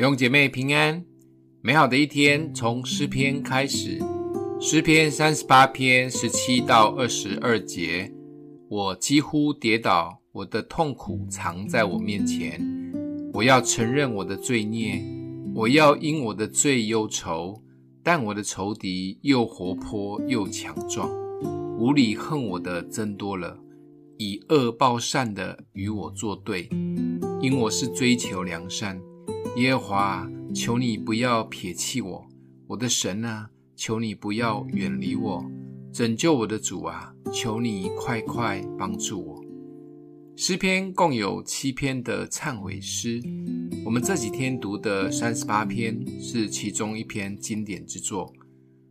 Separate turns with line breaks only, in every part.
弟兄姐妹平安，美好的一天从诗篇开始。诗篇三十八篇十七到二十二节，我几乎跌倒，我的痛苦藏在我面前。我要承认我的罪孽，我要因我的罪忧愁。但我的仇敌又活泼又强壮，无理恨我的增多了，以恶报善的与我作对。因我是追求良善，耶和华，求你不要撇弃我，我的神啊，求你不要远离我，拯救我的主啊，求你快快帮助我。诗篇共有七篇的忏悔诗，我们这几天读的三十八篇是其中一篇经典之作。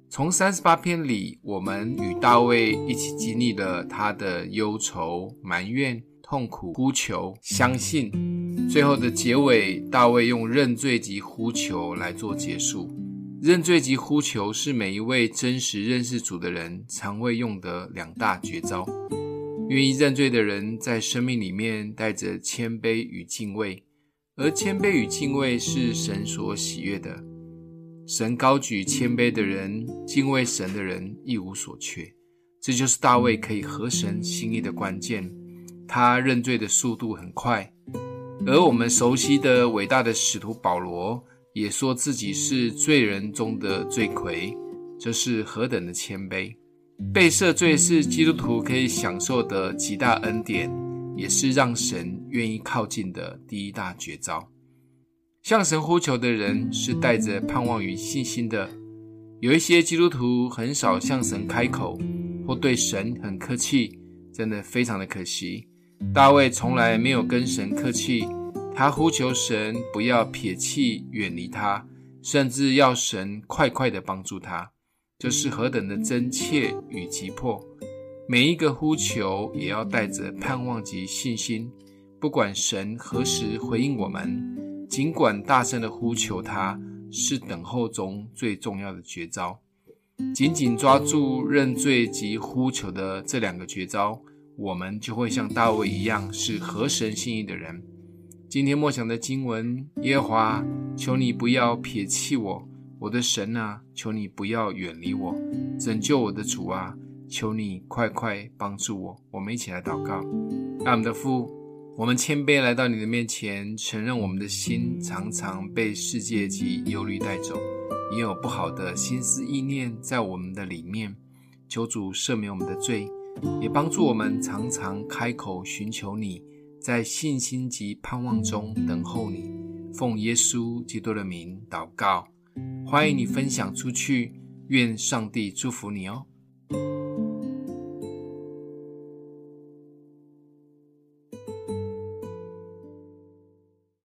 从三十八篇里，我们与大卫一起经历了他的忧愁、埋怨。痛苦呼求，相信，最后的结尾，大卫用认罪及呼求来做结束。认罪及呼求是每一位真实认识主的人常会用的两大绝招。愿意认罪的人，在生命里面带着谦卑与敬畏，而谦卑与敬畏是神所喜悦的。神高举谦卑的人，敬畏神的人一无所缺。这就是大卫可以合神心意的关键。他认罪的速度很快，而我们熟悉的伟大的使徒保罗也说自己是罪人中的罪魁，这是何等的谦卑！被赦罪是基督徒可以享受的极大恩典，也是让神愿意靠近的第一大绝招。向神呼求的人是带着盼望与信心的。有一些基督徒很少向神开口，或对神很客气，真的非常的可惜。大卫从来没有跟神客气，他呼求神不要撇弃、远离他，甚至要神快快地帮助他，这是何等的真切与急迫！每一个呼求也要带着盼望及信心，不管神何时回应我们，尽管大声地呼求他，是等候中最重要的绝招。紧紧抓住认罪及呼求的这两个绝招。我们就会像大卫一样，是合神心意的人。今天默想的经文：耶和华，求你不要撇弃我，我的神啊，求你不要远离我，拯救我的主啊，求你快快帮助我。我们一起来祷告。阿们的父，我们谦卑来到你的面前，承认我们的心常常被世界及忧虑带走，也有不好的心思意念在我们的里面。求主赦免我们的罪。也帮助我们常常开口寻求你，在信心及盼望中等候你。奉耶稣基督的名祷告，欢迎你分享出去。愿上帝祝福你哦。